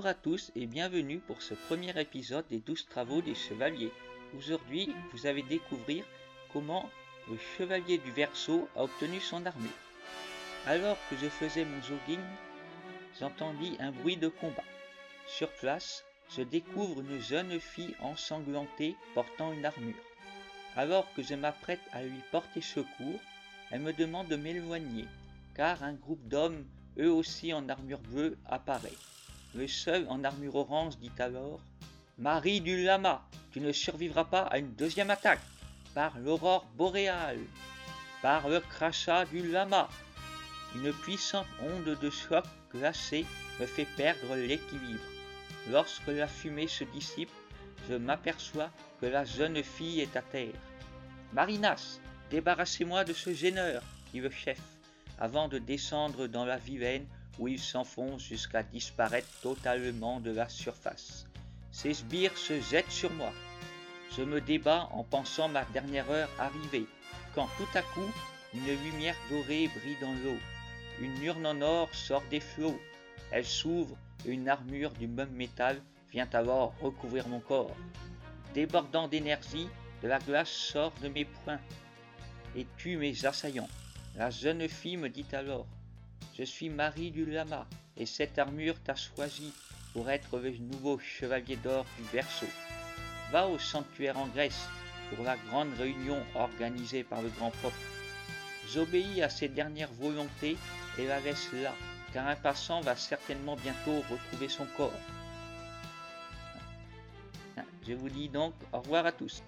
Bonjour à tous et bienvenue pour ce premier épisode des 12 travaux des chevaliers. Aujourd'hui, vous allez découvrir comment le chevalier du Verseau a obtenu son armure. Alors que je faisais mon jogging, j'entendis un bruit de combat. Sur place, je découvre une jeune fille ensanglantée portant une armure. Alors que je m'apprête à lui porter secours, elle me demande de m'éloigner, car un groupe d'hommes, eux aussi en armure bleue, apparaît. Le seul en armure orange dit alors Marie du Lama, tu ne survivras pas à une deuxième attaque par l'aurore boréale, par le crachat du lama. Une puissante onde de choc glacé me fait perdre l'équilibre. Lorsque la fumée se dissipe, je m'aperçois que la jeune fille est à terre. Marinas, débarrassez-moi de ce gêneur, dit le chef, avant de descendre dans la vilaine où il s'enfonce jusqu'à disparaître totalement de la surface. Ses sbires se jettent sur moi. Je me débat en pensant ma dernière heure arrivée, quand tout à coup, une lumière dorée brille dans l'eau. Une urne en or sort des flots. Elle s'ouvre et une armure du même métal vient alors recouvrir mon corps. Débordant d'énergie, de la glace sort de mes poings et tue mes assaillants. La jeune fille me dit alors je suis Marie du Lama, et cette armure t'a choisi pour être le nouveau chevalier d'or du Verseau. Va au sanctuaire en Grèce pour la grande réunion organisée par le grand prof. J'obéis à ses dernières volontés et la laisse là, car un passant va certainement bientôt retrouver son corps. Je vous dis donc au revoir à tous.